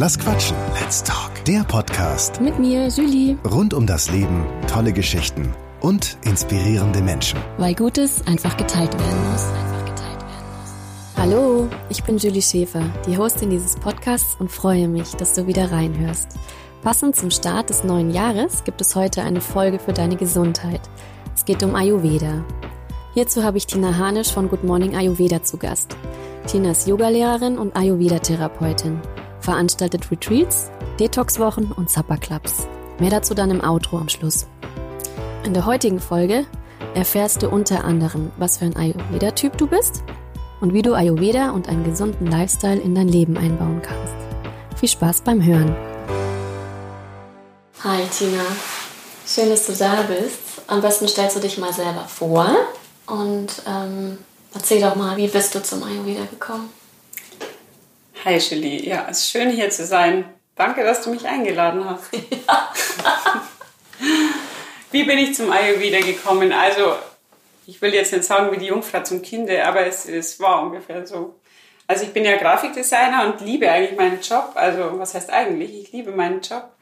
Lass quatschen. Let's talk. Der Podcast Mit mir, Julie. rund um das Leben, tolle Geschichten und inspirierende Menschen. Weil Gutes einfach geteilt werden muss. Hallo, ich bin Julie Schäfer, die Hostin dieses Podcasts und freue mich, dass du wieder reinhörst. Passend zum Start des neuen Jahres gibt es heute eine Folge für deine Gesundheit. Es geht um Ayurveda. Hierzu habe ich Tina Hanisch von Good Morning Ayurveda zu Gast. Tina ist Yogalehrerin und Ayurveda-Therapeutin, veranstaltet Retreats, Detox-Wochen und Supper-Clubs. Mehr dazu dann im Outro am Schluss. In der heutigen Folge erfährst du unter anderem, was für ein Ayurveda-Typ du bist und wie du Ayurveda und einen gesunden Lifestyle in dein Leben einbauen kannst. Viel Spaß beim Hören. Hi Tina, schön, dass du da bist. Am besten stellst du dich mal selber vor und ähm, erzähl doch mal, wie bist du zum Ayurveda gekommen? Hi Julie, ja, es ist schön hier zu sein. Danke, dass du mich eingeladen hast. wie bin ich zum Ayurveda gekommen? Also, ich will jetzt nicht sagen wie die Jungfrau zum Kinde, aber es, es war ungefähr so. Also ich bin ja Grafikdesigner und liebe eigentlich meinen Job. Also was heißt eigentlich? Ich liebe meinen Job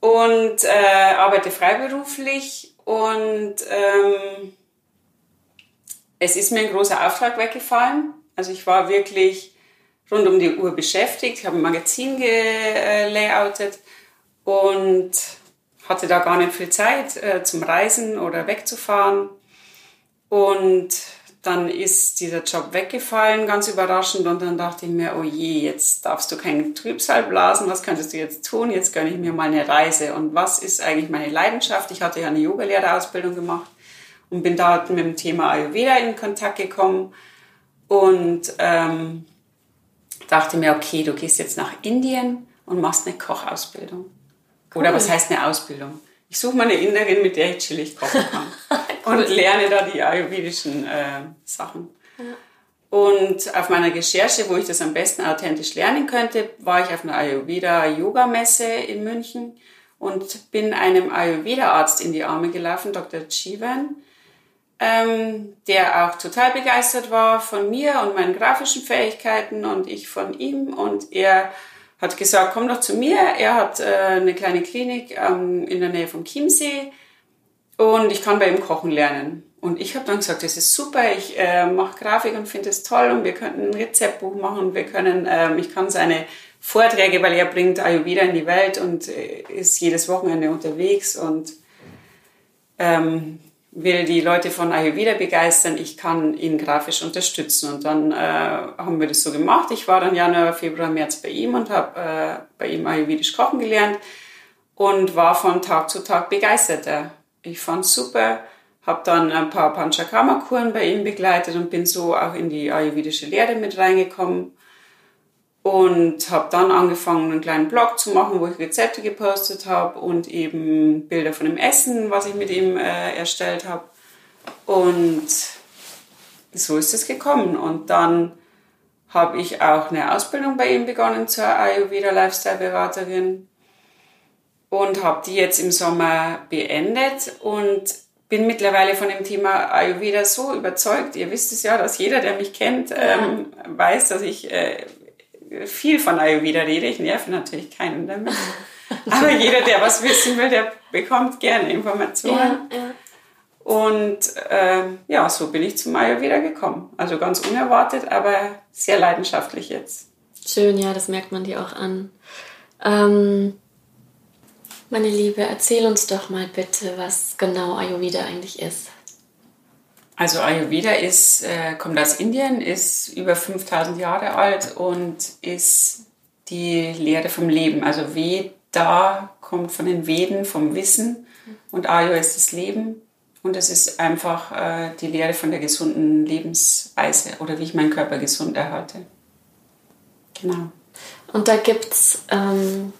und äh, arbeite freiberuflich und ähm, es ist mir ein großer Auftrag weggefallen. Also ich war wirklich rund um die Uhr beschäftigt, ich habe ein Magazin gelayoutet und hatte da gar nicht viel Zeit äh, zum Reisen oder wegzufahren. Und dann ist dieser Job weggefallen, ganz überraschend. Und dann dachte ich mir, oh je, jetzt darfst du keinen Trübsal blasen. Was könntest du jetzt tun? Jetzt gönne ich mir mal eine Reise. Und was ist eigentlich meine Leidenschaft? Ich hatte ja eine Yogalehrerausbildung gemacht und bin dort mit dem Thema Ayurveda in Kontakt gekommen. Und ähm, dachte mir, okay, du gehst jetzt nach Indien und machst eine Kochausbildung. Cool. Oder was heißt eine Ausbildung? Ich suche mal eine Inderin, mit der ich chillig kochen kann. cool. Und lerne da die ayurvedischen äh, Sachen. Ja. Und auf meiner Recherche, wo ich das am besten authentisch lernen könnte, war ich auf einer Ayurveda-Yoga-Messe in München und bin einem Ayurveda-Arzt in die Arme gelaufen, Dr. Jivan, ähm, der auch total begeistert war von mir und meinen grafischen Fähigkeiten und ich von ihm. Und er hat gesagt, komm doch zu mir. Er hat äh, eine kleine Klinik ähm, in der Nähe vom Chiemsee und ich kann bei ihm kochen lernen. Und ich habe dann gesagt, das ist super, ich äh, mache Grafik und finde es toll und wir könnten ein Rezeptbuch machen. Wir können, ähm, ich kann seine Vorträge, weil er bringt Ayurveda in die Welt und äh, ist jedes Wochenende unterwegs und ähm, will die Leute von Ayurveda begeistern, ich kann ihn grafisch unterstützen. Und dann äh, haben wir das so gemacht. Ich war dann Januar, Februar, März bei ihm und habe äh, bei ihm Ayurvedisch kochen gelernt und war von Tag zu Tag begeisterter. Ich fand super, habe dann ein paar Panchakarma-Kuren bei ihm begleitet und bin so auch in die ayurvedische Lehre mit reingekommen und habe dann angefangen, einen kleinen Blog zu machen, wo ich Rezepte gepostet habe und eben Bilder von dem Essen, was ich mit ihm äh, erstellt habe. Und so ist es gekommen. Und dann habe ich auch eine Ausbildung bei ihm begonnen zur Ayurveda Lifestyle Beraterin und habe die jetzt im Sommer beendet und bin mittlerweile von dem Thema Ayurveda so überzeugt. Ihr wisst es ja, dass jeder, der mich kennt, ähm, weiß, dass ich äh, viel von Ayurveda rede. Ich nerve natürlich keinen damit. Aber jeder, der was wissen will, der bekommt gerne Informationen. Ja, ja. Und äh, ja, so bin ich zum Ayurveda gekommen. Also ganz unerwartet, aber sehr leidenschaftlich jetzt. Schön, ja, das merkt man dir auch an. Ähm, meine Liebe, erzähl uns doch mal bitte, was genau Ayurveda eigentlich ist. Also Ayurveda ist, äh, kommt aus Indien, ist über 5000 Jahre alt und ist die Lehre vom Leben. Also Veda kommt von den Veden, vom Wissen und Ayo ist das Leben. Und es ist einfach äh, die Lehre von der gesunden Lebensweise oder wie ich meinen Körper gesund erhalte. Genau. Und da gibt es ähm,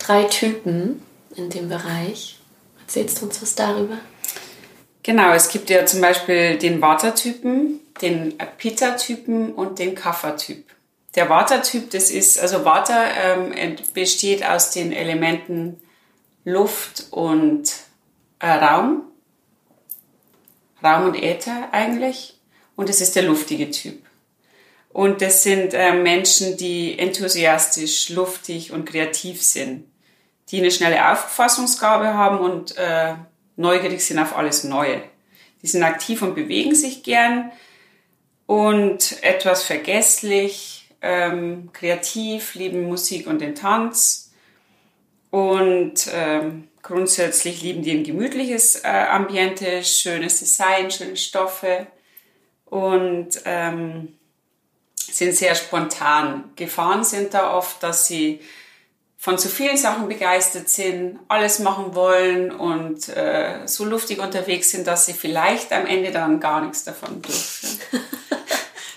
drei Typen in dem Bereich. Erzählst du uns was darüber? Genau, es gibt ja zum Beispiel den Vata-Typen, den Pitta-Typen und den Kapha-Typ. Der Vata-Typ, das ist, also Vata ähm, besteht aus den Elementen Luft und äh, Raum. Raum und Äther eigentlich. Und es ist der luftige Typ. Und das sind äh, Menschen, die enthusiastisch, luftig und kreativ sind, die eine schnelle Auffassungsgabe haben und äh, neugierig sind auf alles Neue. Die sind aktiv und bewegen sich gern und etwas vergesslich, ähm, kreativ, lieben Musik und den Tanz und ähm, grundsätzlich lieben die ein gemütliches äh, Ambiente, schönes Design, schöne Stoffe und ähm, sind sehr spontan. Gefahren sind da oft, dass sie von zu vielen Sachen begeistert sind, alles machen wollen und äh, so luftig unterwegs sind, dass sie vielleicht am Ende dann gar nichts davon dürfen.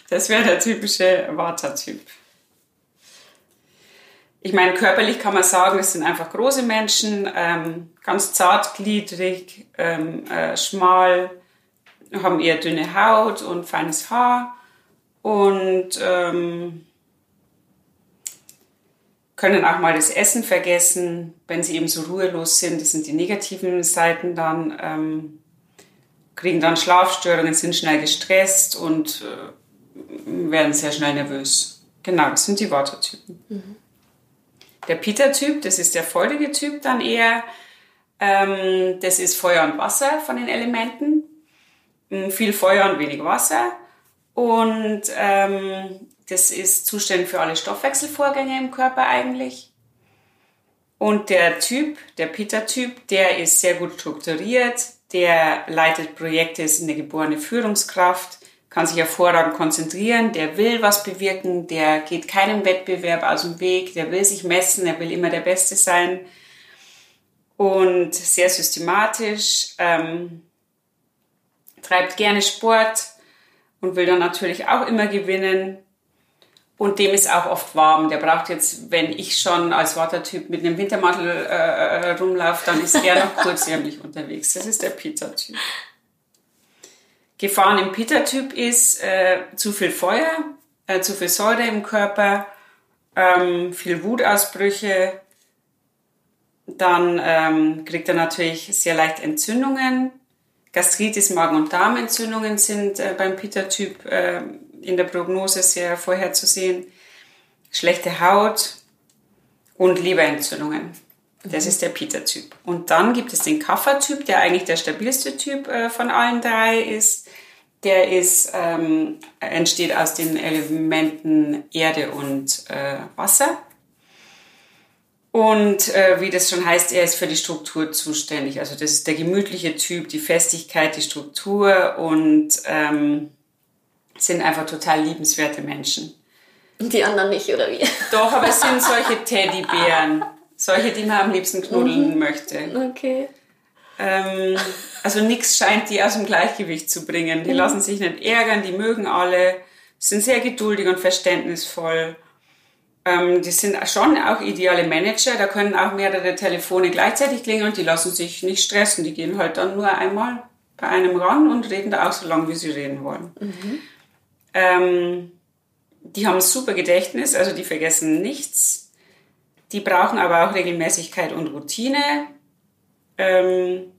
das wäre der typische Vata-Typ. Ich meine, körperlich kann man sagen, es sind einfach große Menschen, ähm, ganz zartgliedrig, ähm, äh, schmal, haben eher dünne Haut und feines Haar und ähm, können auch mal das Essen vergessen, wenn sie eben so ruhelos sind. Das sind die negativen Seiten dann, ähm, kriegen dann Schlafstörungen, sind schnell gestresst und äh, werden sehr schnell nervös. Genau, das sind die Watertypen. Mhm. Der Peter-Typ, das ist der feurige Typ dann eher. Ähm, das ist Feuer und Wasser von den Elementen. Hm, viel Feuer und wenig Wasser. Und ähm, das ist zuständig für alle Stoffwechselvorgänge im Körper eigentlich. Und der Typ, der Peter-Typ, der ist sehr gut strukturiert, der leitet Projekte, ist eine geborene Führungskraft, kann sich hervorragend konzentrieren, der will was bewirken, der geht keinem Wettbewerb aus dem Weg, der will sich messen, er will immer der Beste sein und sehr systematisch, ähm, treibt gerne Sport, und will dann natürlich auch immer gewinnen. Und dem ist auch oft warm. Der braucht jetzt, wenn ich schon als Watertyp mit einem Wintermantel äh, äh rumlaufe, dann ist er noch kurzärmlich unterwegs. Das ist der Peter-Typ. Gefahren im Peter-Typ ist äh, zu viel Feuer, äh, zu viel Säure im Körper, ähm, viel Wutausbrüche. Dann ähm, kriegt er natürlich sehr leicht Entzündungen, Gastritis, Magen- und Darmentzündungen sind äh, beim Peter-Typ äh, in der Prognose sehr vorherzusehen. Schlechte Haut und Leberentzündungen. Das mhm. ist der Peter-Typ. Und dann gibt es den Kaffer-Typ, der eigentlich der stabilste Typ äh, von allen drei ist. Der ist, ähm, entsteht aus den Elementen Erde und äh, Wasser. Und äh, wie das schon heißt, er ist für die Struktur zuständig. Also das ist der gemütliche Typ, die Festigkeit, die Struktur und ähm, sind einfach total liebenswerte Menschen. Und die anderen nicht, oder wie? Doch, aber es sind solche Teddybären. Solche, die man am liebsten knuddeln mhm. möchte. Okay. Ähm, also nichts scheint die aus dem Gleichgewicht zu bringen. Die mhm. lassen sich nicht ärgern, die mögen alle, sind sehr geduldig und verständnisvoll. Ähm, die sind schon auch ideale Manager, da können auch mehrere Telefone gleichzeitig klingeln und die lassen sich nicht stressen. Die gehen halt dann nur einmal bei einem ran und reden da auch so lange, wie sie reden wollen. Mhm. Ähm, die haben super Gedächtnis, also die vergessen nichts. Die brauchen aber auch Regelmäßigkeit und Routine. Ähm,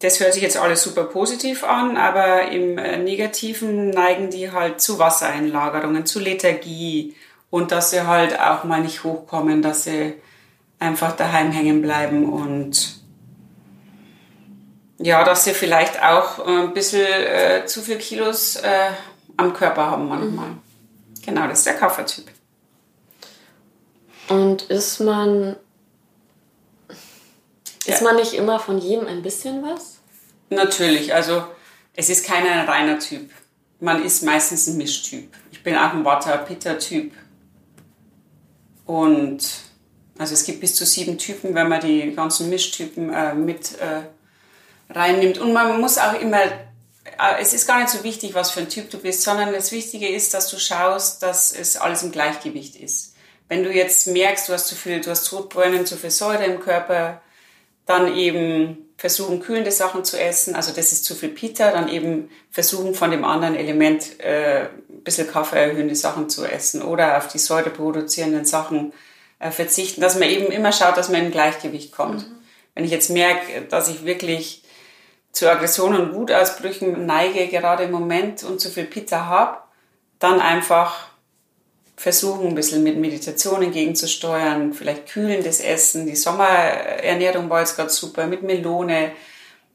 das hört sich jetzt alles super positiv an, aber im äh, Negativen neigen die halt zu Wassereinlagerungen, zu Lethargie, und dass sie halt auch mal nicht hochkommen, dass sie einfach daheim hängen bleiben und ja, dass sie vielleicht auch äh, ein bisschen äh, zu viel Kilos äh, am Körper haben manchmal. Mhm. Genau, das ist der Kaffertyp. Und ist man ist man nicht immer von jedem ein bisschen was? Natürlich, also es ist kein reiner Typ. Man ist meistens ein Mischtyp. Ich bin auch ein Water-Pitter-Typ. Und also es gibt bis zu sieben Typen, wenn man die ganzen Mischtypen äh, mit äh, reinnimmt. Und man muss auch immer, es ist gar nicht so wichtig, was für ein Typ du bist, sondern das Wichtige ist, dass du schaust, dass es alles im Gleichgewicht ist. Wenn du jetzt merkst, du hast zu viel, du hast Sodbrennen, zu viel Säure im Körper, dann eben versuchen, kühlende Sachen zu essen. Also das ist zu viel Pita, dann eben versuchen, von dem anderen Element äh, ein bisschen kaffeeerhöhende Sachen zu essen oder auf die Säure produzierenden Sachen äh, verzichten, dass man eben immer schaut, dass man im Gleichgewicht kommt. Mhm. Wenn ich jetzt merke, dass ich wirklich zu Aggressionen und Wutausbrüchen neige, gerade im Moment und zu viel Pizza habe, dann einfach versuchen, ein bisschen mit Meditation entgegenzusteuern, vielleicht kühlendes Essen. Die Sommerernährung war jetzt gerade super mit Melone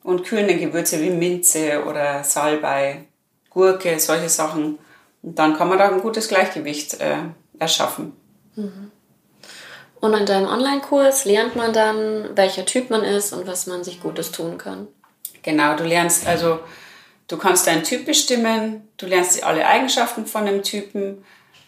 und kühlende Gewürze wie Minze oder Salbei, Gurke, solche Sachen. Und dann kann man da ein gutes Gleichgewicht äh, erschaffen. Mhm. Und in deinem Online-Kurs lernt man dann, welcher Typ man ist und was man sich Gutes tun kann. Genau, du lernst also, du kannst deinen Typ bestimmen, du lernst alle Eigenschaften von dem Typen,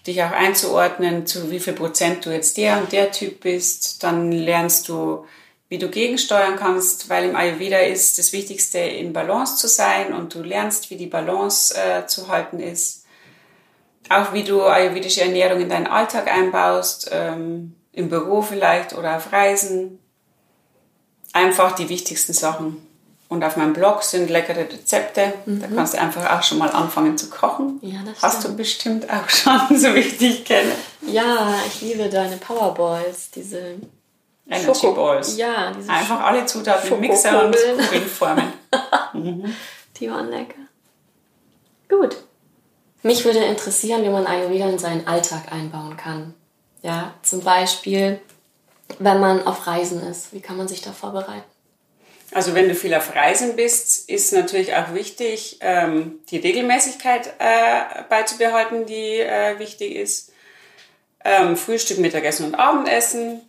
dich auch einzuordnen, zu wie viel Prozent du jetzt der und der Typ bist. Dann lernst du, wie du gegensteuern kannst, weil im Ayurveda ist das Wichtigste, in Balance zu sein und du lernst, wie die Balance äh, zu halten ist. Auch wie du ayurvedische Ernährung in deinen Alltag einbaust, ähm, im Büro vielleicht oder auf Reisen. Einfach die wichtigsten Sachen. Und auf meinem Blog sind leckere Rezepte. Mhm. Da kannst du einfach auch schon mal anfangen zu kochen. Ja, das Hast stimmt. du bestimmt auch schon, so wie ich dich kenne. Ja, ich liebe deine Powerballs, diese Energy Schoko Balls. Ja, diese Einfach alle Zutaten im Mixer und Kugeln formen. mhm. Die waren lecker. Gut. Mich würde interessieren, wie man Ayurveda in seinen Alltag einbauen kann. Ja, zum Beispiel, wenn man auf Reisen ist. Wie kann man sich da vorbereiten? Also wenn du viel auf Reisen bist, ist natürlich auch wichtig, ähm, die Regelmäßigkeit äh, beizubehalten, die äh, wichtig ist. Ähm, Frühstück, Mittagessen und Abendessen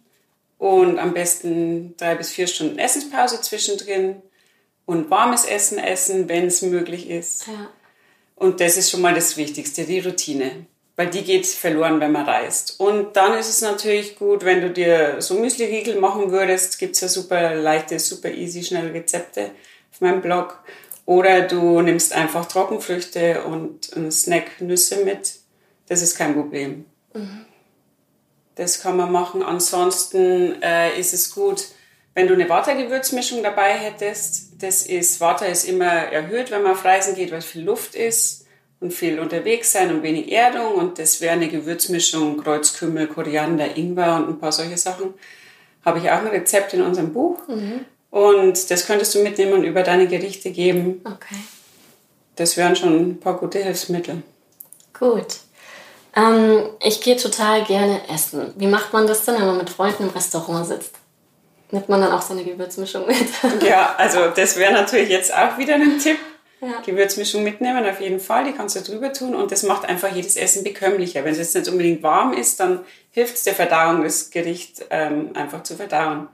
und am besten drei bis vier Stunden Essenspause zwischendrin und warmes Essen essen, wenn es möglich ist. Ja. Und das ist schon mal das Wichtigste, die Routine weil die geht verloren, wenn man reist. Und dann ist es natürlich gut, wenn du dir so Müsli-Riegel machen würdest, gibt es ja super leichte, super easy, schnelle Rezepte auf meinem Blog. Oder du nimmst einfach Trockenfrüchte und einen Snack Nüsse mit. Das ist kein Problem. Mhm. Das kann man machen. Ansonsten äh, ist es gut, wenn du eine Watergewürzmischung dabei hättest. Das ist, Water ist immer erhöht, wenn man auf Reisen geht, weil viel Luft ist und viel unterwegs sein und wenig Erdung. Und das wäre eine Gewürzmischung, Kreuzkümmel, Koriander, Ingwer und ein paar solche Sachen. Habe ich auch ein Rezept in unserem Buch. Mhm. Und das könntest du mitnehmen und über deine Gerichte geben. Okay. Das wären schon ein paar gute Hilfsmittel. Gut. Ähm, ich gehe total gerne essen. Wie macht man das denn, wenn man mit Freunden im Restaurant sitzt? Nimmt man dann auch seine Gewürzmischung mit? ja, also das wäre natürlich jetzt auch wieder ein Tipp. Ja. Gewürzmischung mitnehmen, auf jeden Fall. Die kannst du drüber tun und das macht einfach jedes Essen bekömmlicher. Wenn es jetzt nicht unbedingt warm ist, dann hilft es der Verdauung, das Gericht ähm, einfach zu verdauen.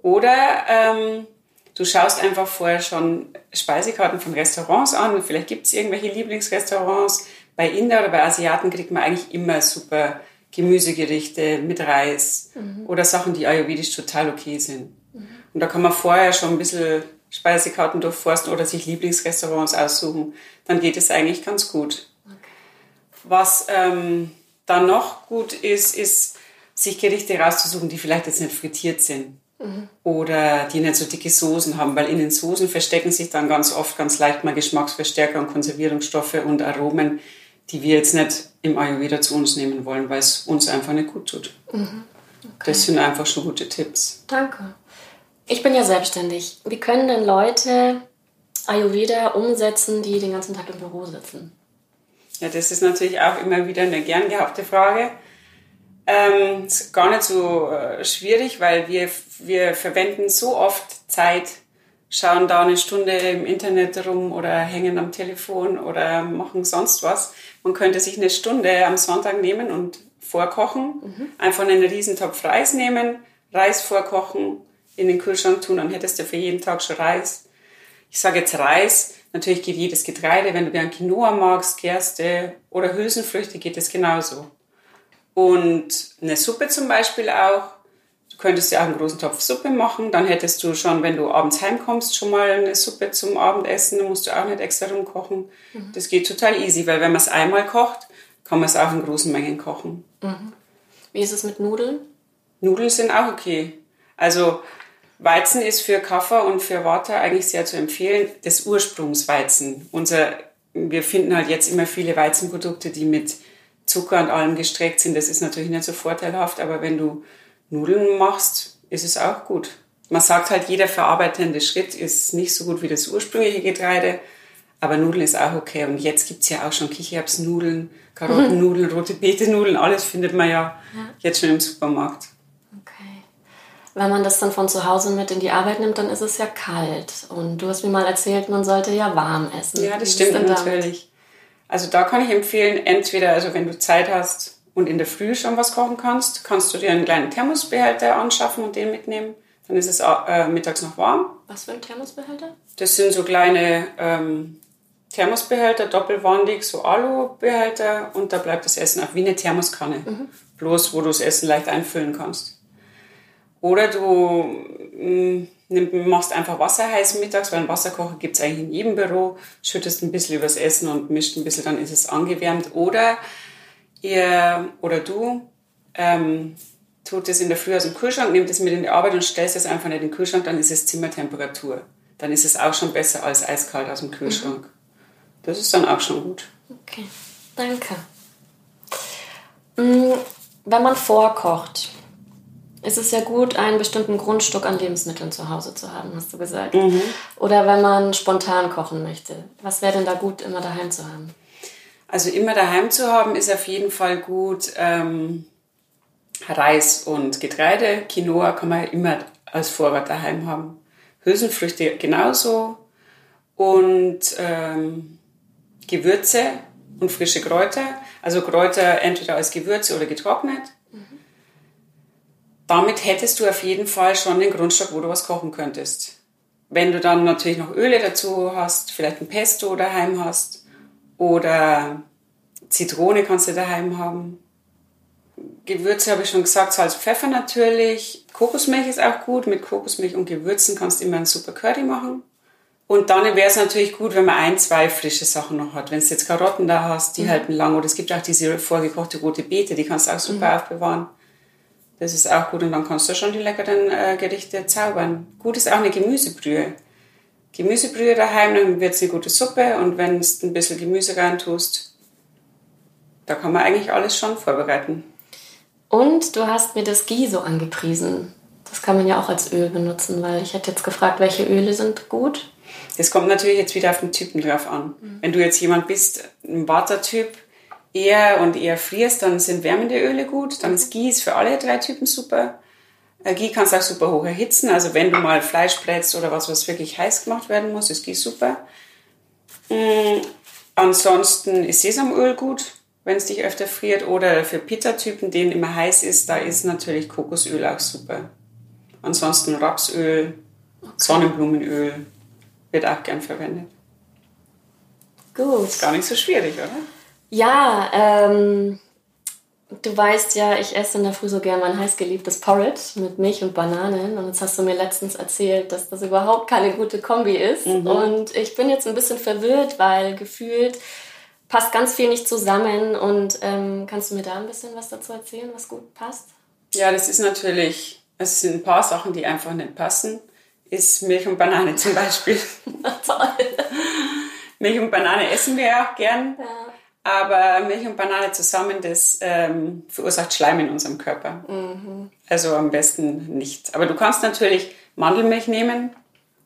Oder ähm, du schaust einfach vorher schon Speisekarten von Restaurants an. Vielleicht gibt es irgendwelche Lieblingsrestaurants. Bei Inder oder bei Asiaten kriegt man eigentlich immer super Gemüsegerichte mit Reis mhm. oder Sachen, die ayurvedisch total okay sind. Mhm. Und da kann man vorher schon ein bisschen Speisekarten durchforsten oder sich Lieblingsrestaurants aussuchen, dann geht es eigentlich ganz gut. Okay. Was ähm, dann noch gut ist, ist, sich Gerichte rauszusuchen, die vielleicht jetzt nicht frittiert sind. Mhm. Oder die nicht so dicke Soßen haben, weil in den Soßen verstecken sich dann ganz oft ganz leicht mal Geschmacksverstärker und Konservierungsstoffe und Aromen, die wir jetzt nicht im Ayurveda zu uns nehmen wollen, weil es uns einfach nicht gut tut. Mhm. Okay. Das sind einfach schon gute Tipps. Danke. Ich bin ja selbstständig. Wie können denn Leute Ayurveda umsetzen, die den ganzen Tag im Büro sitzen? Ja, das ist natürlich auch immer wieder eine gern gehabte Frage. Ähm, ist gar nicht so äh, schwierig, weil wir, wir verwenden so oft Zeit, schauen da eine Stunde im Internet rum oder hängen am Telefon oder machen sonst was. Man könnte sich eine Stunde am Sonntag nehmen und vorkochen, mhm. einfach einen Riesentopf Reis nehmen, Reis vorkochen, in den Kühlschrank tun, dann hättest du für jeden Tag schon Reis. Ich sage jetzt Reis, natürlich geht jedes Getreide, wenn du gern Quinoa magst, Gerste oder Hülsenfrüchte, geht es genauso. Und eine Suppe zum Beispiel auch. Du könntest ja auch einen großen Topf Suppe machen, dann hättest du schon, wenn du abends heimkommst, schon mal eine Suppe zum Abendessen, dann musst du auch nicht extra rumkochen. Mhm. Das geht total easy, weil wenn man es einmal kocht, kann man es auch in großen Mengen kochen. Mhm. Wie ist es mit Nudeln? Nudeln sind auch okay. Also Weizen ist für Kaffer und für Water eigentlich sehr zu empfehlen. Das Ursprungsweizen. Unser, wir finden halt jetzt immer viele Weizenprodukte, die mit Zucker und allem gestreckt sind. Das ist natürlich nicht so vorteilhaft, aber wenn du Nudeln machst, ist es auch gut. Man sagt halt, jeder verarbeitende Schritt ist nicht so gut wie das ursprüngliche Getreide, Aber Nudeln ist auch okay. Und jetzt gibt es ja auch schon Kichererbsnudeln, Karottennudeln, rote Beete-Nudeln, alles findet man ja, ja, jetzt schon im Supermarkt. Wenn man das dann von zu Hause mit in die Arbeit nimmt, dann ist es ja kalt. Und du hast mir mal erzählt, man sollte ja warm essen. Ja, das stimmt natürlich. Also da kann ich empfehlen, entweder, also wenn du Zeit hast und in der Früh schon was kochen kannst, kannst du dir einen kleinen Thermosbehälter anschaffen und den mitnehmen. Dann ist es äh, mittags noch warm. Was für ein Thermosbehälter? Das sind so kleine ähm, Thermosbehälter, doppelwandig, so Alubehälter und da bleibt das Essen auch wie eine Thermoskanne. Mhm. Bloß, wo du das Essen leicht einfüllen kannst. Oder du mm, machst einfach Wasser heiß mittags, weil einen Wasserkocher gibt es eigentlich in jedem Büro, schüttest ein bisschen übers Essen und mischt ein bisschen, dann ist es angewärmt. Oder ihr oder du ähm, tut es in der Früh aus dem Kühlschrank, nimmt es mit in die Arbeit und stellst es einfach in den Kühlschrank, dann ist es Zimmertemperatur. Dann ist es auch schon besser als eiskalt aus dem Kühlschrank. Das ist dann auch schon gut. Okay, danke. Mm, wenn man vorkocht, ist es ja gut, einen bestimmten Grundstück an Lebensmitteln zu Hause zu haben, hast du gesagt. Mhm. Oder wenn man spontan kochen möchte. Was wäre denn da gut, immer daheim zu haben? Also immer daheim zu haben ist auf jeden Fall gut. Ähm, Reis und Getreide, Quinoa kann man immer als Vorrat daheim haben. Hülsenfrüchte genauso. Und ähm, Gewürze und frische Kräuter. Also Kräuter entweder als Gewürze oder getrocknet. Damit hättest du auf jeden Fall schon den Grundstock, wo du was kochen könntest. Wenn du dann natürlich noch Öle dazu hast, vielleicht ein Pesto daheim hast oder Zitrone kannst du daheim haben. Gewürze habe ich schon gesagt, Salz, Pfeffer natürlich. Kokosmilch ist auch gut. Mit Kokosmilch und Gewürzen kannst du immer einen super Curry machen. Und dann wäre es natürlich gut, wenn man ein, zwei frische Sachen noch hat. Wenn du jetzt Karotten da hast, die mhm. halten lang. Oder es gibt auch diese vorgekochte rote Beete, die kannst du auch super mhm. aufbewahren. Das ist auch gut und dann kannst du schon die leckeren äh, Gerichte zaubern. Gut ist auch eine Gemüsebrühe. Gemüsebrühe daheim, dann wird es eine gute Suppe und wenn du ein bisschen Gemüse rein tust, da kann man eigentlich alles schon vorbereiten. Und du hast mir das Ghee so angepriesen. Das kann man ja auch als Öl benutzen, weil ich hätte jetzt gefragt, welche Öle sind gut. Das kommt natürlich jetzt wieder auf den Typen drauf an. Mhm. Wenn du jetzt jemand bist, ein Watertyp, eher und eher frierst, dann sind wärmende Öle gut. Dann ist Ghee für alle drei Typen super. Äh, Ghee kannst du auch super hoch erhitzen. Also wenn du mal Fleisch brätst oder was, was wirklich heiß gemacht werden muss, ist Ghee super. Mhm. Ansonsten ist Sesamöl gut, wenn es dich öfter friert. Oder für Pitta-Typen, denen immer heiß ist, da ist natürlich Kokosöl auch super. Ansonsten Rapsöl, Sonnenblumenöl, wird auch gern verwendet. Gut. Ist gar nicht so schwierig, oder? Ja, ähm, du weißt ja, ich esse in der Früh so gern mein heißgeliebtes Porridge mit Milch und Bananen. Und jetzt hast du mir letztens erzählt, dass das überhaupt keine gute Kombi ist. Mhm. Und ich bin jetzt ein bisschen verwirrt, weil gefühlt passt ganz viel nicht zusammen. Und ähm, kannst du mir da ein bisschen was dazu erzählen, was gut passt? Ja, das ist natürlich, es sind ein paar Sachen, die einfach nicht passen ist Milch und Banane zum Beispiel. Toll. Milch und Banane essen wir ja auch gern. Ja. Aber Milch und Banane zusammen, das ähm, verursacht Schleim in unserem Körper. Mhm. Also am besten nicht. Aber du kannst natürlich Mandelmilch nehmen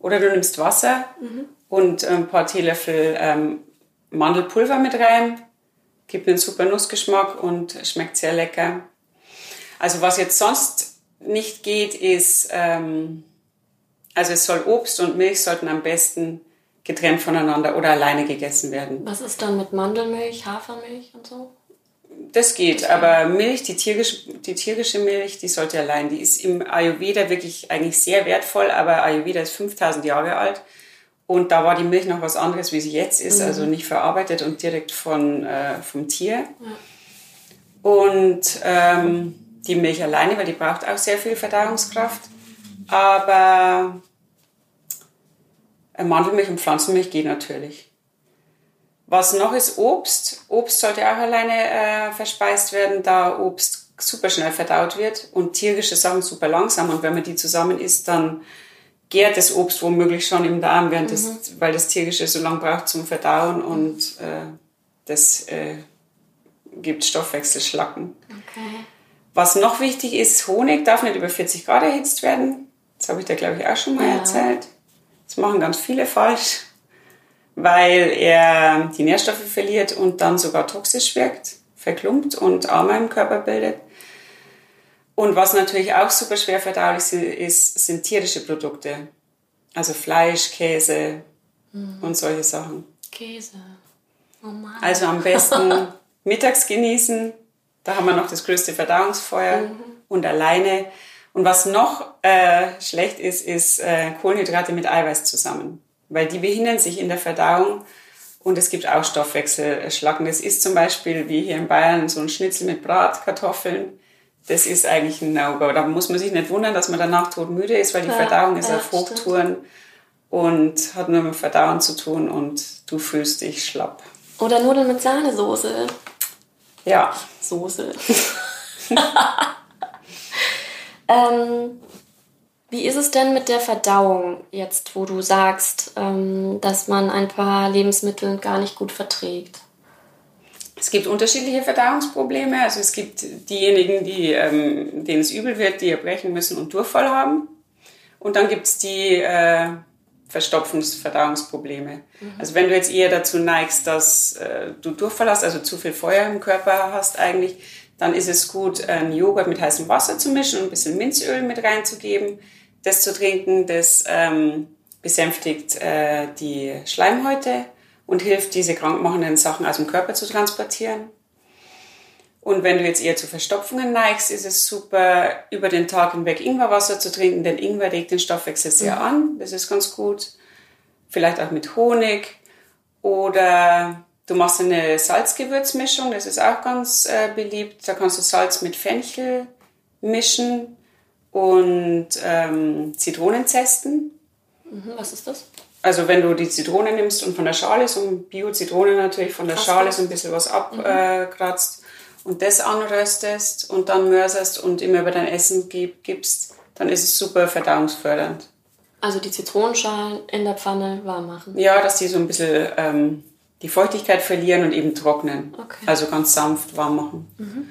oder du nimmst Wasser mhm. und ein paar Teelöffel ähm, Mandelpulver mit rein. Gibt einen super Nussgeschmack und schmeckt sehr lecker. Also was jetzt sonst nicht geht, ist ähm, also es soll Obst und Milch sollten am besten getrennt voneinander oder alleine gegessen werden. Was ist dann mit Mandelmilch, Hafermilch und so? Das geht, aber Milch, die tierische, die tierische Milch, die sollte allein. Die ist im Ayurveda wirklich eigentlich sehr wertvoll, aber Ayurveda ist 5000 Jahre alt. Und da war die Milch noch was anderes, wie sie jetzt ist, mhm. also nicht verarbeitet und direkt von, äh, vom Tier. Ja. Und ähm, die Milch alleine, weil die braucht auch sehr viel Verdauungskraft. Aber Mandelmilch und Pflanzenmilch geht natürlich. Was noch ist Obst. Obst sollte auch alleine äh, verspeist werden, da Obst super schnell verdaut wird und tierische Sachen super langsam. Und wenn man die zusammen isst, dann gärt das Obst womöglich schon im Darm, während mhm. das, weil das tierische so lange braucht zum Verdauen und äh, das äh, gibt Stoffwechselschlacken. Okay. Was noch wichtig ist, Honig darf nicht über 40 Grad erhitzt werden. Das habe ich dir, glaube ich, auch schon mal ja. erzählt. Das machen ganz viele falsch. weil er die Nährstoffe verliert und dann sogar toxisch wirkt, verklumpt und Arme im Körper bildet. Und was natürlich auch super schwer verdaulich ist, sind tierische Produkte. Also Fleisch, Käse mhm. und solche Sachen. Käse. Oh Mann. Also am besten mittags genießen. Da haben wir noch das größte Verdauungsfeuer mhm. und alleine. Und was noch äh, schlecht ist, ist äh, Kohlenhydrate mit Eiweiß zusammen. Weil die behindern sich in der Verdauung und es gibt auch Stoffwechselschlacken. Das ist zum Beispiel wie hier in Bayern so ein Schnitzel mit Bratkartoffeln. Das ist eigentlich ein No-Go. Da muss man sich nicht wundern, dass man danach todmüde ist, weil die ja, Verdauung ist ja, auf Hochtouren und hat nur mit Verdauen zu tun und du fühlst dich schlapp. Oder Nudeln mit Sahnesoße. Ja. Soße. ähm, wie ist es denn mit der Verdauung jetzt, wo du sagst, ähm, dass man ein paar Lebensmittel gar nicht gut verträgt? Es gibt unterschiedliche Verdauungsprobleme. Also es gibt diejenigen, die, ähm, denen es übel wird, die erbrechen müssen und Durchfall haben. Und dann gibt es die äh, Verstopfungs-Verdauungsprobleme. Mhm. Also wenn du jetzt eher dazu neigst, dass äh, du Durchfall hast, also zu viel Feuer im Körper hast eigentlich, dann ist es gut, einen Joghurt mit heißem Wasser zu mischen und ein bisschen Minzöl mit reinzugeben. Das zu trinken, das ähm, besänftigt äh, die Schleimhäute und hilft, diese krankmachenden Sachen aus dem Körper zu transportieren. Und wenn du jetzt eher zu Verstopfungen neigst, ist es super, über den Tag hinweg Ingwerwasser zu trinken, denn Ingwer regt den Stoffwechsel sehr mhm. an. Das ist ganz gut. Vielleicht auch mit Honig. Oder du machst eine Salzgewürzmischung, das ist auch ganz äh, beliebt. Da kannst du Salz mit Fenchel mischen und ähm, Zitronenzesten. Mhm, was ist das? Also wenn du die Zitrone nimmst und von der Schale, so Bio-Zitrone natürlich, von der Krass, Schale so ein bisschen was abkratzt mhm. äh, und das anröstest und dann mörserst und immer über dein Essen gibst, dann ist es super verdauungsfördernd. Also die Zitronenschalen in der Pfanne warm machen? Ja, dass die so ein bisschen ähm, die Feuchtigkeit verlieren und eben trocknen. Okay. Also ganz sanft warm machen. Mhm.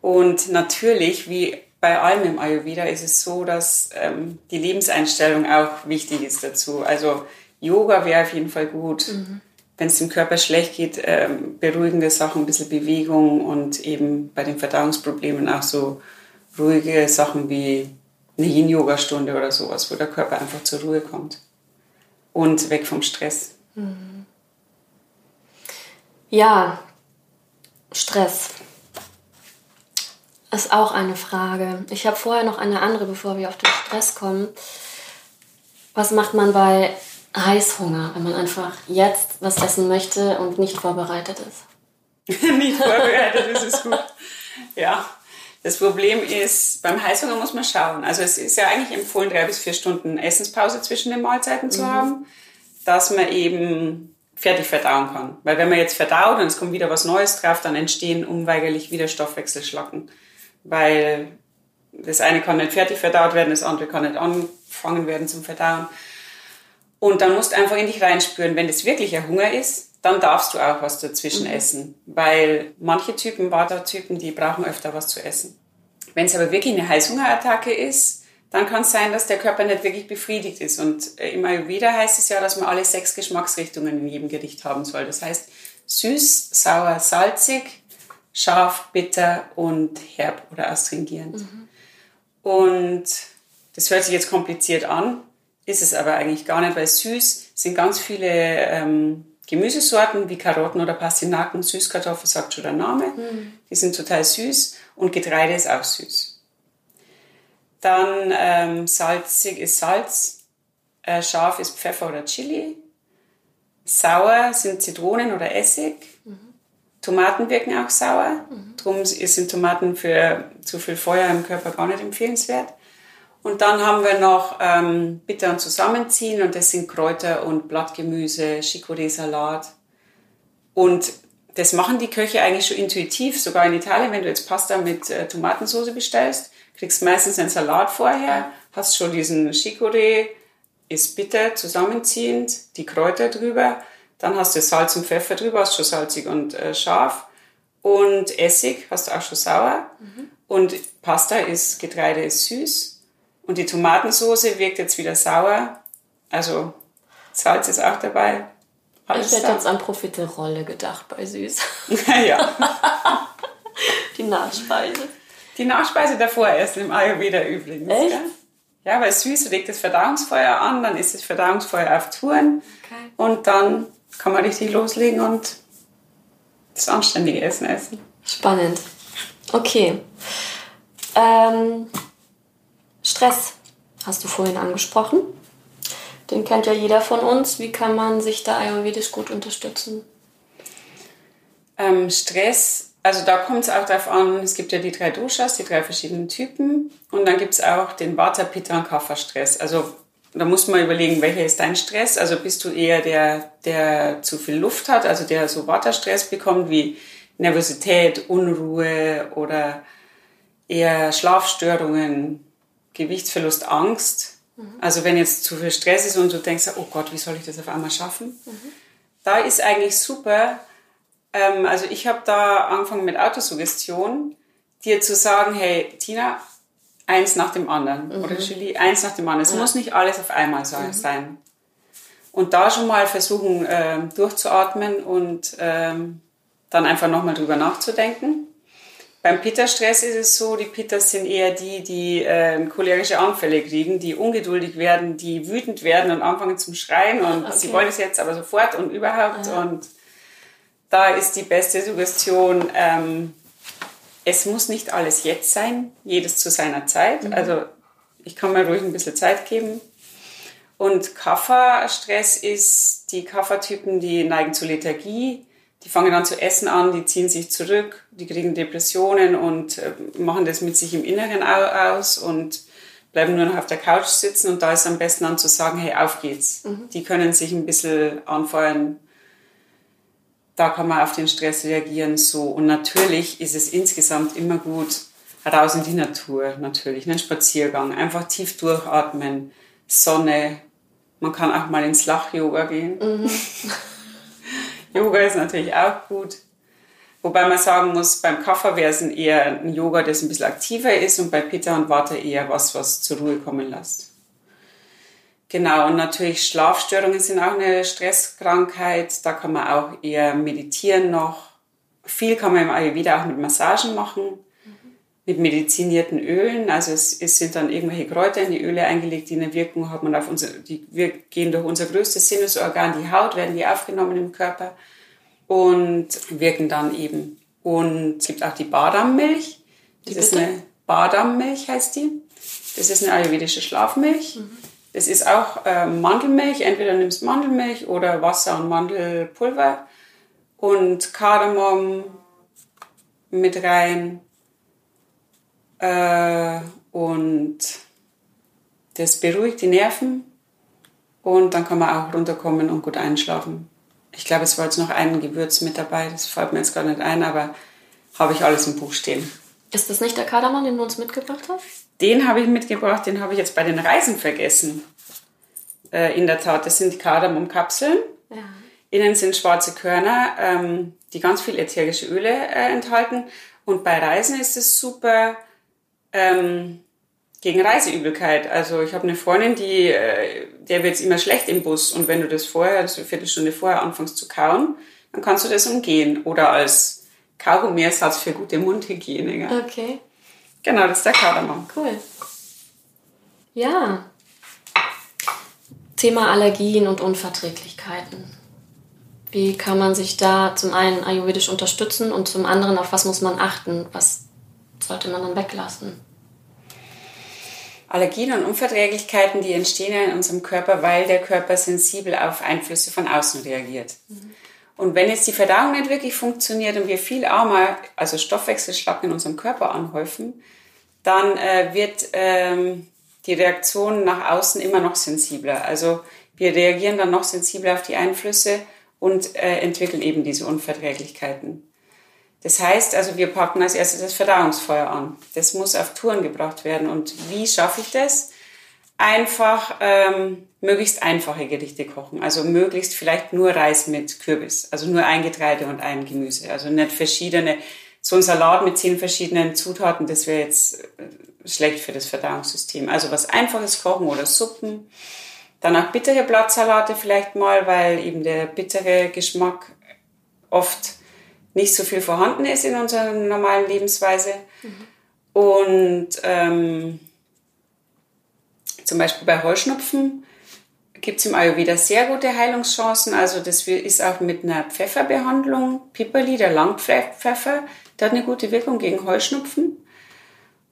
Und natürlich, wie bei allem im Ayurveda ist es so, dass ähm, die Lebenseinstellung auch wichtig ist dazu. Also Yoga wäre auf jeden Fall gut. Mhm. Wenn es dem Körper schlecht geht, ähm, beruhigende Sachen, ein bisschen Bewegung und eben bei den Verdauungsproblemen auch so ruhige Sachen wie eine Yin-Yoga-Stunde oder sowas, wo der Körper einfach zur Ruhe kommt und weg vom Stress. Mhm. Ja, Stress ist auch eine Frage. Ich habe vorher noch eine andere, bevor wir auf den Stress kommen. Was macht man bei Heißhunger, wenn man einfach jetzt was essen möchte und nicht vorbereitet ist? nicht vorbereitet ist es gut. Ja. Das Problem ist, beim Heißhunger muss man schauen. Also es ist ja eigentlich empfohlen, drei bis vier Stunden Essenspause zwischen den Mahlzeiten zu mhm. haben, dass man eben fertig verdauen kann. Weil wenn man jetzt verdaut und es kommt wieder was Neues drauf, dann entstehen unweigerlich wieder Stoffwechselschlacken weil das eine kann nicht fertig verdaut werden, das andere kann nicht anfangen werden zum Verdauen. Und dann musst du einfach in dich reinspüren, wenn das wirklich ein Hunger ist, dann darfst du auch was dazwischen mhm. essen, weil manche Typen, Vata-Typen, die brauchen öfter was zu essen. Wenn es aber wirklich eine Heißhungerattacke ist, dann kann es sein, dass der Körper nicht wirklich befriedigt ist. Und äh, im Ayurveda heißt es ja, dass man alle sechs Geschmacksrichtungen in jedem Gericht haben soll. Das heißt süß, sauer, salzig, scharf, bitter und herb oder astringierend. Mhm. Und das hört sich jetzt kompliziert an, ist es aber eigentlich gar nicht, weil süß sind ganz viele ähm, Gemüsesorten wie Karotten oder Pastinaken, Süßkartoffel sagt schon der Name. Mhm. Die sind total süß und Getreide ist auch süß. Dann ähm, salzig ist Salz, äh, scharf ist Pfeffer oder Chili, sauer sind Zitronen oder Essig. Mhm. Tomaten wirken auch sauer. Mhm. Darum sind Tomaten für zu viel Feuer im Körper gar nicht empfehlenswert. Und dann haben wir noch ähm, Bitter und Zusammenziehen und das sind Kräuter und Blattgemüse, Chicorée-Salat. Und das machen die Köche eigentlich schon intuitiv, sogar in Italien, wenn du jetzt Pasta mit äh, Tomatensauce bestellst, kriegst meistens einen Salat vorher, hast schon diesen Chicorée, ist bitter, zusammenziehend, die Kräuter drüber dann hast du Salz und Pfeffer drüber, hast schon salzig und äh, scharf. Und Essig hast du auch schon sauer. Mhm. Und Pasta ist, Getreide ist süß. Und die Tomatensauce wirkt jetzt wieder sauer. Also Salz ist auch dabei. Alles ich hätte jetzt an Profiterolle gedacht bei Süß. ja. Die Nachspeise. Die Nachspeise davor essen im Ayurveda übrigens. Echt? Ja? ja, weil süß regt das Verdauungsfeuer an, dann ist das Verdauungsfeuer auf Touren okay. und dann kann man richtig loslegen und das anständige Essen essen. Spannend. Okay. Ähm, Stress hast du vorhin angesprochen. Den kennt ja jeder von uns. Wie kann man sich da ayurvedisch gut unterstützen? Ähm, Stress, also da kommt es auch darauf an, es gibt ja die drei Doshas, die drei verschiedenen Typen. Und dann gibt es auch den Vata, Pitta und Kapha Stress. Also da muss man überlegen, welcher ist dein Stress? Also bist du eher der, der zu viel Luft hat, also der so Vata-Stress bekommt, wie Nervosität, Unruhe oder eher Schlafstörungen, Gewichtsverlust, Angst. Mhm. Also wenn jetzt zu viel Stress ist und du denkst, oh Gott, wie soll ich das auf einmal schaffen? Mhm. Da ist eigentlich super, ähm, also ich habe da angefangen mit Autosuggestion, dir zu sagen, hey Tina, eins nach dem anderen. Mhm. Oder Julie, eins nach dem anderen. Es ja. muss nicht alles auf einmal mhm. sein. Und da schon mal versuchen äh, durchzuatmen und ähm, dann einfach nochmal drüber nachzudenken. Beim Pitta-Stress ist es so, die Pittas sind eher die, die äh, cholerische Anfälle kriegen, die ungeduldig werden, die wütend werden und anfangen zum Schreien und okay. sie wollen es jetzt aber sofort und überhaupt. Aha. Und da ist die beste Suggestion, ähm, es muss nicht alles jetzt sein, jedes zu seiner Zeit. Mhm. Also ich kann mir ruhig ein bisschen Zeit geben. Und Kafferstress ist, die Kaffertypen, die neigen zu Lethargie, die fangen dann zu essen an, die ziehen sich zurück, die kriegen Depressionen und äh, machen das mit sich im Inneren aus und bleiben nur noch auf der Couch sitzen. Und da ist am besten dann zu sagen, hey, auf geht's. Mhm. Die können sich ein bisschen anfeuern. Da kann man auf den Stress reagieren so. Und natürlich ist es insgesamt immer gut, raus in die Natur, natürlich, einen ne? Spaziergang, einfach tief durchatmen, Sonne. Man kann auch mal ins Lach-Yoga gehen. Mhm. Yoga ist natürlich auch gut. Wobei man sagen muss, beim Kaffer wäre es eher ein Yoga, das ein bisschen aktiver ist und bei Pitta und Vata eher was, was zur Ruhe kommen lässt. Genau, und natürlich Schlafstörungen sind auch eine Stresskrankheit. Da kann man auch eher meditieren noch. Viel kann man im Ayurveda auch mit Massagen machen mit medizinierten Ölen. Also es, es, sind dann irgendwelche Kräuter in die Öle eingelegt, die eine Wirkung haben und auf unser, die wir gehen durch unser größtes Sinnesorgan, die Haut, werden die aufgenommen im Körper und wirken dann eben. Und es gibt auch die Badammilch. Das die ist eine Badammilch heißt die. Das ist eine ayurvedische Schlafmilch. Mhm. Das ist auch äh, Mandelmilch. Entweder nimmst Mandelmilch oder Wasser und Mandelpulver und Kardamom mit rein äh, und das beruhigt die Nerven und dann kann man auch runterkommen und gut einschlafen. Ich glaube, es war jetzt noch ein Gewürz mit dabei, das fällt mir jetzt gar nicht ein, aber habe ich alles im Buch stehen. Ist das nicht der Kardamom, den du uns mitgebracht hast? Den habe ich mitgebracht, den habe ich jetzt bei den Reisen vergessen. Äh, in der Tat, das sind Kardamomkapseln. Ja. Innen sind schwarze Körner, ähm, die ganz viel ätherische Öle äh, enthalten. Und bei Reisen ist es super ähm, gegen Reiseübelkeit. Also ich habe eine Freundin, die, äh, der wird es immer schlecht im Bus und wenn du das vorher, also eine Viertelstunde vorher anfängst zu kauen, dann kannst du das umgehen oder als Kaugummi-Ersatz für gute Mundhygiene. Gell? Okay. Genau, das ist der Kardamom. Cool. Ja. Thema Allergien und Unverträglichkeiten. Wie kann man sich da zum einen ayurvedisch unterstützen und zum anderen auf was muss man achten? Was sollte man dann weglassen? Allergien und Unverträglichkeiten, die entstehen ja in unserem Körper, weil der Körper sensibel auf Einflüsse von außen reagiert. Mhm. Und wenn jetzt die Verdauung nicht wirklich funktioniert und wir viel armer, also Stoffwechselschlag in unserem Körper anhäufen, dann äh, wird ähm, die Reaktion nach außen immer noch sensibler. Also wir reagieren dann noch sensibler auf die Einflüsse und äh, entwickeln eben diese Unverträglichkeiten. Das heißt also, wir packen als erstes das Verdauungsfeuer an. Das muss auf Touren gebracht werden. Und wie schaffe ich das? Einfach ähm, möglichst einfache Gerichte kochen. Also möglichst vielleicht nur Reis mit Kürbis. Also nur ein Getreide und ein Gemüse. Also nicht verschiedene. So ein Salat mit zehn verschiedenen Zutaten, das wäre jetzt äh, schlecht für das Verdauungssystem. Also was Einfaches kochen oder Suppen Dann auch bittere Blattsalate vielleicht mal, weil eben der bittere Geschmack oft nicht so viel vorhanden ist in unserer normalen Lebensweise. Mhm. Und ähm, zum Beispiel bei Heuschnupfen gibt es im Ayurveda sehr gute Heilungschancen. Also das ist auch mit einer Pfefferbehandlung, Piperli, der Langpfeffer, der hat eine gute Wirkung gegen Heuschnupfen.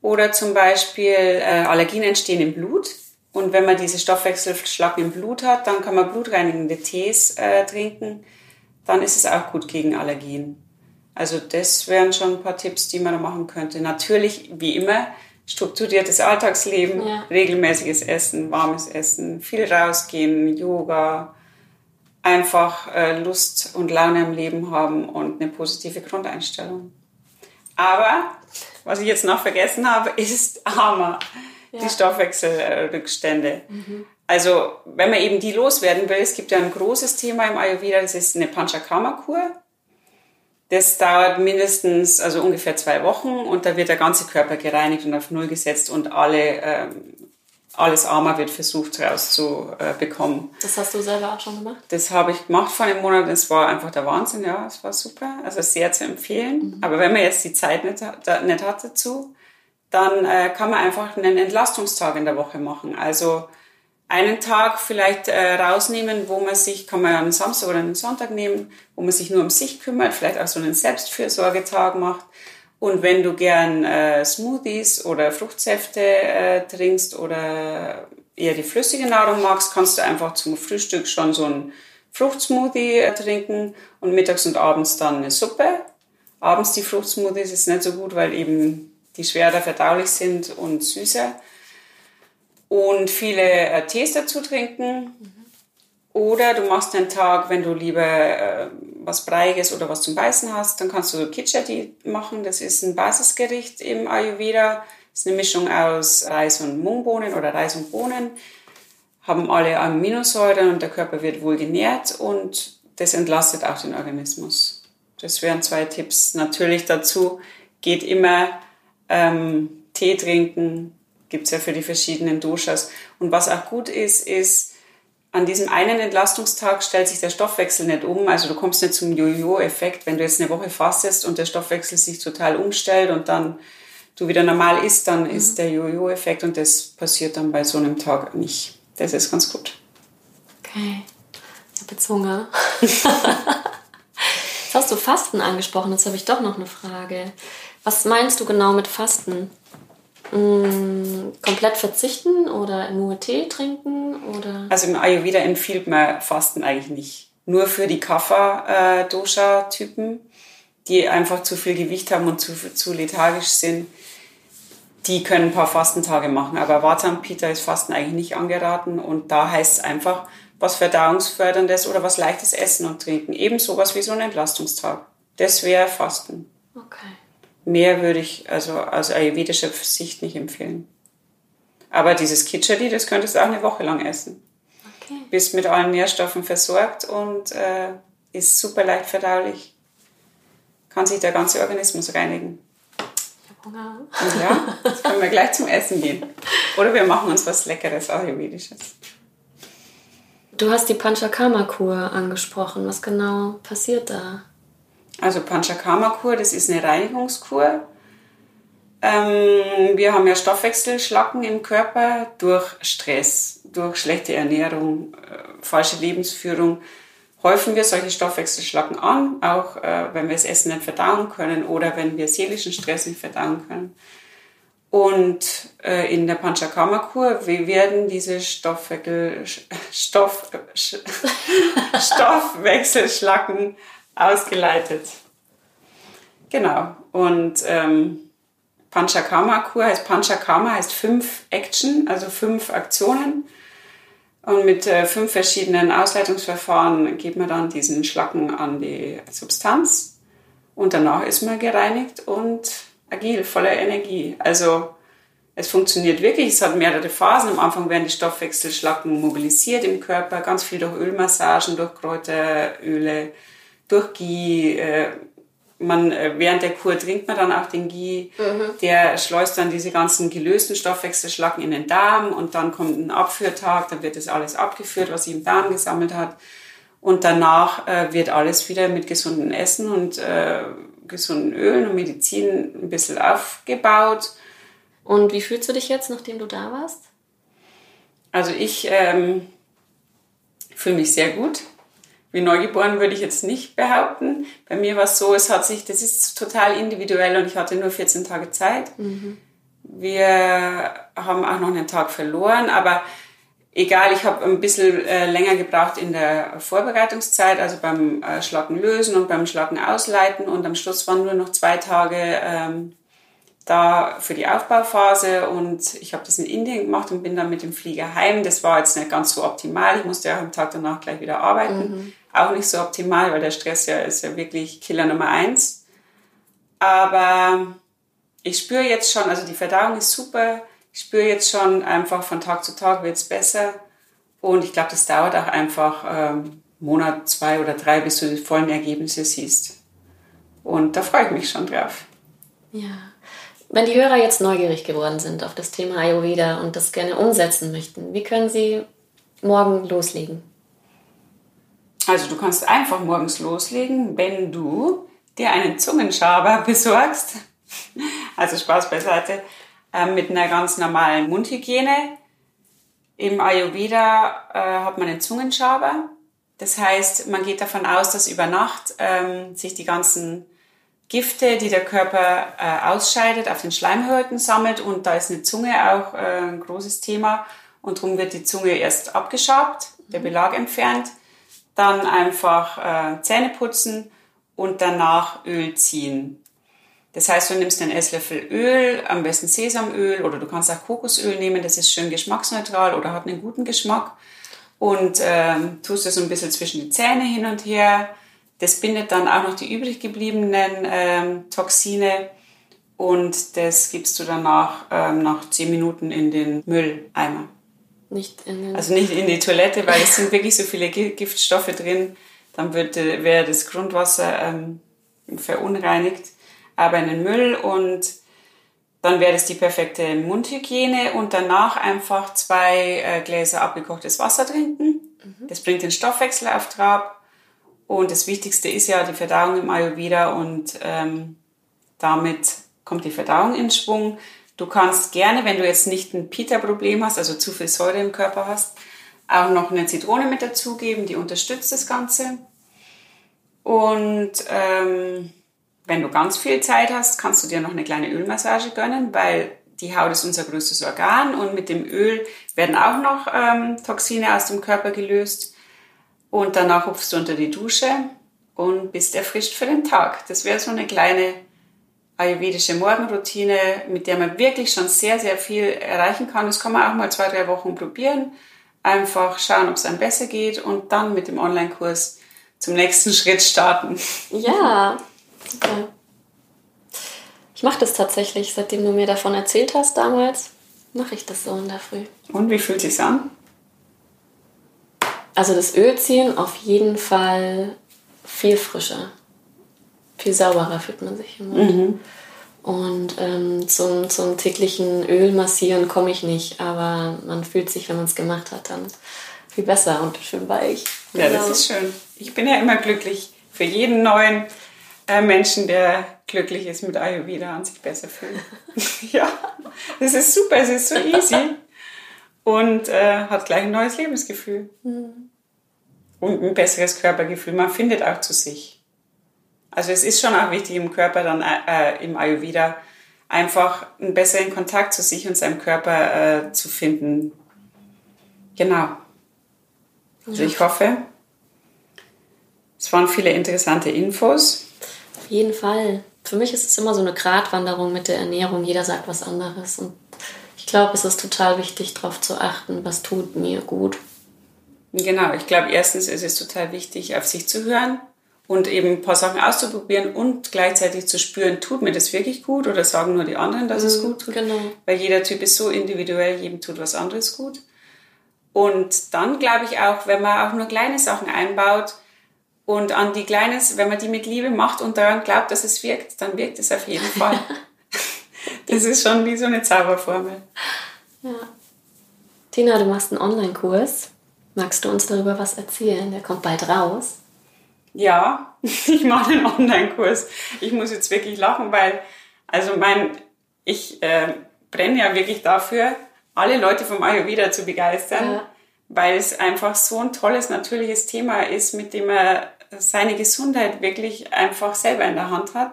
Oder zum Beispiel äh, Allergien entstehen im Blut. Und wenn man diese Stoffwechselschlacken im Blut hat, dann kann man blutreinigende Tees äh, trinken. Dann ist es auch gut gegen Allergien. Also das wären schon ein paar Tipps, die man da machen könnte. Natürlich, wie immer, strukturiertes Alltagsleben, ja. regelmäßiges Essen, warmes Essen, viel rausgehen, Yoga, einfach äh, Lust und Laune am Leben haben und eine positive Grundeinstellung. Aber was ich jetzt noch vergessen habe, ist AMA, ja. die Stoffwechselrückstände. Mhm. Also wenn man eben die loswerden will, es gibt ja ein großes Thema im Ayurveda, das ist eine Panchakarma-Kur. Das dauert mindestens, also ungefähr zwei Wochen und da wird der ganze Körper gereinigt und auf Null gesetzt und alle, ähm, alles Armer wird versucht rauszubekommen. Das hast du selber auch schon gemacht? Das habe ich gemacht vor einem Monat. Das war einfach der Wahnsinn, ja, es war super. Also sehr zu empfehlen. Mhm. Aber wenn man jetzt die Zeit nicht, nicht hat dazu, dann äh, kann man einfach einen Entlastungstag in der Woche machen. Also einen Tag vielleicht äh, rausnehmen, wo man sich, kann man einen Samstag oder einen Sonntag nehmen, wo man sich nur um sich kümmert, vielleicht auch so einen Selbstfürsorgetag macht. Und wenn du gern äh, Smoothies oder Fruchtsäfte äh, trinkst oder eher die flüssige Nahrung magst, kannst du einfach zum Frühstück schon so einen Fruchtsmoothie äh, trinken und mittags und abends dann eine Suppe. Abends die Fruchtsmoothies ist nicht so gut, weil eben die schwerer verdaulich sind und süßer und viele äh, Tees dazu trinken. Oder du machst einen Tag, wenn du lieber äh, was Breiiges oder was zum Beißen hast, dann kannst du so Kitchati machen. Das ist ein Basisgericht im Ayurveda. Das ist eine Mischung aus Reis und Mungbohnen oder Reis und Bohnen. Haben alle Aminosäuren und der Körper wird wohl genährt und das entlastet auch den Organismus. Das wären zwei Tipps. Natürlich dazu geht immer ähm, Tee trinken, gibt es ja für die verschiedenen Doshas. Und was auch gut ist, ist, an diesem einen Entlastungstag stellt sich der Stoffwechsel nicht um. Also du kommst nicht zum Jojo-Effekt, wenn du jetzt eine Woche fastest und der Stoffwechsel sich total umstellt und dann du wieder normal isst, dann mhm. ist der Jojo-Effekt und das passiert dann bei so einem Tag nicht. Das ist ganz gut. Okay. Ich habe jetzt Hunger. jetzt hast du Fasten angesprochen, jetzt habe ich doch noch eine Frage. Was meinst du genau mit Fasten? Mm, komplett verzichten oder nur Tee trinken? Oder? Also im Ayurveda empfiehlt man Fasten eigentlich nicht. Nur für die Kapha-Dosha-Typen, die einfach zu viel Gewicht haben und zu, zu lethargisch sind, die können ein paar Fastentage machen. Aber Vata und Pita ist Fasten eigentlich nicht angeraten und da heißt es einfach, was Verdauungsförderndes oder was leichtes Essen und Trinken. Eben sowas wie so ein Entlastungstag. Das wäre Fasten. Okay mehr würde ich also aus ayurvedischer Sicht nicht empfehlen. Aber dieses Kitschadi, das könntest du auch eine Woche lang essen. Okay. Bist mit allen Nährstoffen versorgt und äh, ist super leicht verdaulich. Kann sich der ganze Organismus reinigen. Ich Hunger. Ja, jetzt können wir gleich zum Essen gehen. Oder wir machen uns was Leckeres Ayurvedisches. Du hast die Panchakarma-Kur angesprochen. Was genau passiert da? Also Panchakarma-Kur, das ist eine Reinigungskur. Ähm, wir haben ja Stoffwechselschlacken im Körper durch Stress, durch schlechte Ernährung, äh, falsche Lebensführung. Häufen wir solche Stoffwechselschlacken an, auch äh, wenn wir das Essen nicht verdauen können oder wenn wir seelischen Stress nicht verdauen können. Und äh, in der Panchakarma-Kur werden diese Stoffwechsel, Stoff, Stoffwechselschlacken ausgeleitet. Genau. Und ähm, Panchakarma-Kur heißt Panchakarma heißt fünf Action, also fünf Aktionen. Und mit äh, fünf verschiedenen Ausleitungsverfahren gibt man dann diesen Schlacken an die Substanz. Und danach ist man gereinigt und agil, voller Energie. Also es funktioniert wirklich. Es hat mehrere Phasen. Am Anfang werden die Stoffwechselschlacken mobilisiert im Körper, ganz viel durch Ölmassagen, durch Kräuteröle, durch Ghee, äh, man, äh, während der Kur trinkt man dann auch den Ghee. Mhm. Der schleust dann diese ganzen gelösten Stoffwechselschlacken in den Darm und dann kommt ein Abführtag, dann wird das alles abgeführt, was sich im Darm gesammelt hat. Und danach äh, wird alles wieder mit gesundem Essen und äh, gesunden Ölen und Medizin ein bisschen aufgebaut. Und wie fühlst du dich jetzt, nachdem du da warst? Also ich ähm, fühle mich sehr gut. Wie neugeboren würde ich jetzt nicht behaupten. Bei mir war es so, es hat sich, das ist total individuell und ich hatte nur 14 Tage Zeit. Mhm. Wir haben auch noch einen Tag verloren, aber egal, ich habe ein bisschen äh, länger gebraucht in der Vorbereitungszeit, also beim äh, Schlacken lösen und beim Schlacken ausleiten und am Schluss waren nur noch zwei Tage ähm, da für die Aufbauphase und ich habe das in Indien gemacht und bin dann mit dem Flieger heim. Das war jetzt nicht ganz so optimal. Ich musste ja am Tag danach gleich wieder arbeiten. Mhm. Auch nicht so optimal, weil der Stress ja ist ja wirklich Killer Nummer eins. Aber ich spüre jetzt schon, also die Verdauung ist super. Ich spüre jetzt schon einfach von Tag zu Tag wird es besser. Und ich glaube, das dauert auch einfach ähm, Monat, zwei oder drei, bis du die vollen Ergebnisse siehst. Und da freue ich mich schon drauf. Ja. Wenn die Hörer jetzt neugierig geworden sind auf das Thema Ayurveda und das gerne umsetzen möchten, wie können sie morgen loslegen? Also du kannst einfach morgens loslegen, wenn du dir einen Zungenschaber besorgst. Also Spaß beiseite. Äh, mit einer ganz normalen Mundhygiene. Im Ayurveda äh, hat man einen Zungenschaber. Das heißt, man geht davon aus, dass über Nacht ähm, sich die ganzen Gifte, die der Körper äh, ausscheidet, auf den Schleimhäuten sammelt und da ist eine Zunge auch äh, ein großes Thema und darum wird die Zunge erst abgeschabt, der mhm. Belag entfernt, dann einfach äh, Zähne putzen und danach Öl ziehen. Das heißt, du nimmst einen Esslöffel Öl, am besten Sesamöl oder du kannst auch Kokosöl nehmen, das ist schön geschmacksneutral oder hat einen guten Geschmack und ähm, tust es so ein bisschen zwischen die Zähne hin und her das bindet dann auch noch die übrig gebliebenen ähm, Toxine und das gibst du danach ähm, nach 10 Minuten in den Mülleimer. Nicht in den also nicht in die Toilette, weil es sind wirklich so viele Giftstoffe drin. Dann wäre das Grundwasser ähm, verunreinigt. Aber in den Müll und dann wäre das die perfekte Mundhygiene und danach einfach zwei äh, Gläser abgekochtes Wasser trinken. Mhm. Das bringt den Stoffwechsel auf Trab und das Wichtigste ist ja die Verdauung im Ayurveda und ähm, damit kommt die Verdauung in Schwung. Du kannst gerne, wenn du jetzt nicht ein Pita-Problem hast, also zu viel Säure im Körper hast, auch noch eine Zitrone mit dazugeben, die unterstützt das Ganze. Und ähm, wenn du ganz viel Zeit hast, kannst du dir noch eine kleine Ölmassage gönnen, weil die Haut ist unser größtes Organ und mit dem Öl werden auch noch ähm, Toxine aus dem Körper gelöst. Und danach hupfst du unter die Dusche und bist erfrischt für den Tag. Das wäre so eine kleine ayurvedische Morgenroutine, mit der man wirklich schon sehr, sehr viel erreichen kann. Das kann man auch mal zwei, drei Wochen probieren. Einfach schauen, ob es einem besser geht und dann mit dem Online-Kurs zum nächsten Schritt starten. Ja, super. Ich mache das tatsächlich, seitdem du mir davon erzählt hast damals, mache ich das so in der Früh. Und wie fühlt es sich an? Also das Ölziehen auf jeden Fall viel frischer. Viel sauberer fühlt man sich im Mund. Mhm. Und ähm, zum, zum täglichen Ölmassieren komme ich nicht, aber man fühlt sich, wenn man es gemacht hat, dann viel besser und schön weich. Ja, genau. das ist schön. Ich bin ja immer glücklich für jeden neuen äh, Menschen, der glücklich ist mit Ayurveda und sich besser fühlt. ja, das ist super, es ist so easy und äh, hat gleich ein neues Lebensgefühl. Mhm. Und ein besseres Körpergefühl. Man findet auch zu sich. Also es ist schon auch wichtig im Körper dann äh, im Ayurveda einfach einen besseren Kontakt zu sich und seinem Körper äh, zu finden. Genau. Also ich hoffe, es waren viele interessante Infos. Auf jeden Fall. Für mich ist es immer so eine Gratwanderung mit der Ernährung. Jeder sagt was anderes. Und ich glaube, es ist total wichtig, darauf zu achten, was tut mir gut. Genau, ich glaube, erstens ist es total wichtig, auf sich zu hören und eben ein paar Sachen auszuprobieren und gleichzeitig zu spüren, tut mir das wirklich gut oder sagen nur die anderen, dass mhm, es gut tut. Genau. Weil jeder Typ ist so individuell, jedem tut was anderes gut. Und dann glaube ich auch, wenn man auch nur kleine Sachen einbaut, Und an die Kleines, wenn man die mit Liebe macht und daran glaubt, dass es wirkt, dann wirkt es auf jeden Fall. das ist schon wie so eine Zauberformel. Ja. Tina, du machst einen Online-Kurs. Magst du uns darüber was erzählen? Der kommt bald raus. Ja, ich mache einen Online-Kurs. Ich muss jetzt wirklich lachen, weil, also mein, ich äh, brenne ja wirklich dafür, alle Leute vom Ayurveda zu begeistern, ja. weil es einfach so ein tolles, natürliches Thema ist, mit dem er seine Gesundheit wirklich einfach selber in der Hand hat.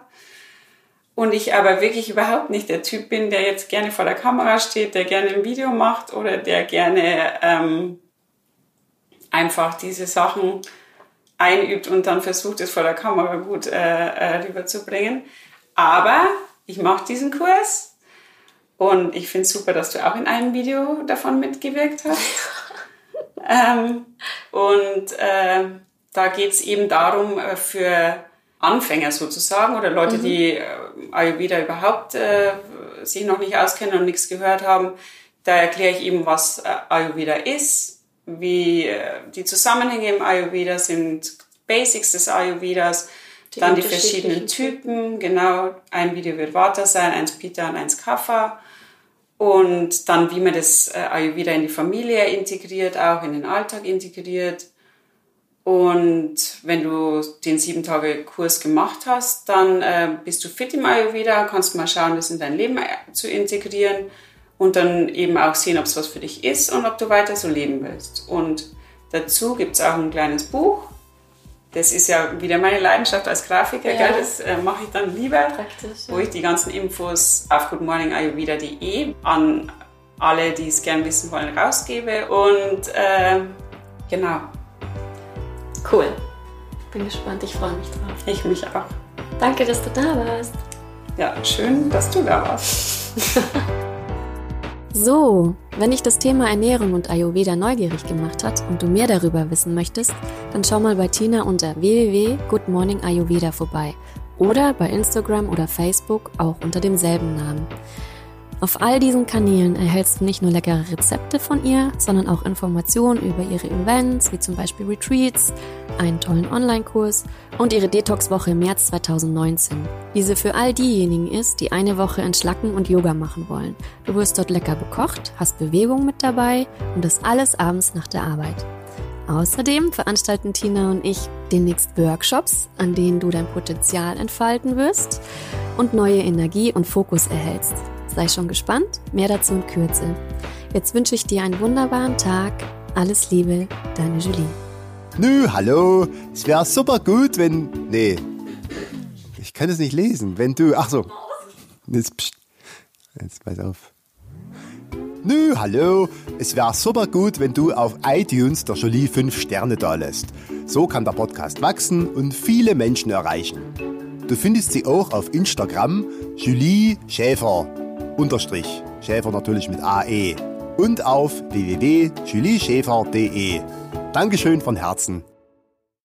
Und ich aber wirklich überhaupt nicht der Typ bin, der jetzt gerne vor der Kamera steht, der gerne ein Video macht oder der gerne ähm, einfach diese Sachen einübt und dann versucht, es vor der Kamera gut äh, äh, rüberzubringen. Aber ich mache diesen Kurs und ich finde es super, dass du auch in einem Video davon mitgewirkt hast. ähm, und äh, da geht es eben darum, äh, für Anfänger sozusagen oder Leute, mhm. die äh, Ayurveda überhaupt äh, sich noch nicht auskennen und nichts gehört haben, da erkläre ich eben, was Ayurveda ist, wie äh, die Zusammenhänge im Ayurveda sind, Basics des Ayurvedas, die dann die verschiedenen Typen, genau, ein Video wird Vata sein, eins Pitta und eins Kapha. Und dann, wie man das äh, Ayurveda in die Familie integriert, auch in den Alltag integriert. Und wenn du den sieben Tage Kurs gemacht hast, dann äh, bist du fit im Ayurveda, kannst mal schauen, das in dein Leben äh, zu integrieren und dann eben auch sehen, ob es was für dich ist und ob du weiter so leben willst. Und dazu gibt es auch ein kleines Buch. Das ist ja wieder meine Leidenschaft als Grafiker, ja. das äh, mache ich dann lieber, Praktisch, ja. wo ich die ganzen Infos auf goodmorningayurveda.de an alle, die es gern wissen wollen, rausgebe. Und äh, genau, Cool. Bin gespannt, ich freue mich drauf. Ich mich auch. Danke, dass du da warst. Ja, schön, dass du da warst. so, wenn dich das Thema Ernährung und Ayurveda neugierig gemacht hat und du mehr darüber wissen möchtest, dann schau mal bei Tina unter www.goodmorningayurveda vorbei oder bei Instagram oder Facebook auch unter demselben Namen. Auf all diesen Kanälen erhältst du nicht nur leckere Rezepte von ihr, sondern auch Informationen über ihre Events, wie zum Beispiel Retreats, einen tollen Online-Kurs und ihre Detox-Woche im März 2019. Diese für all diejenigen ist, die eine Woche entschlacken und Yoga machen wollen. Du wirst dort lecker bekocht, hast Bewegung mit dabei und das alles abends nach der Arbeit. Außerdem veranstalten Tina und ich demnächst Workshops, an denen du dein Potenzial entfalten wirst und neue Energie und Fokus erhältst. Sei schon gespannt, mehr dazu in Kürze. Jetzt wünsche ich dir einen wunderbaren Tag. Alles Liebe, deine Julie. Nö, hallo. Es wäre super gut, wenn. Nee. Ich kann es nicht lesen. Wenn du. Ach so. Jetzt, pst. Jetzt pass auf. Nö, hallo. Es wäre super gut, wenn du auf iTunes der Jolie 5 Sterne da lässt. So kann der Podcast wachsen und viele Menschen erreichen. Du findest sie auch auf Instagram Julie Schäfer unterstrich Schäfer natürlich mit AE und auf www.julieschäfer.de. Dankeschön von Herzen.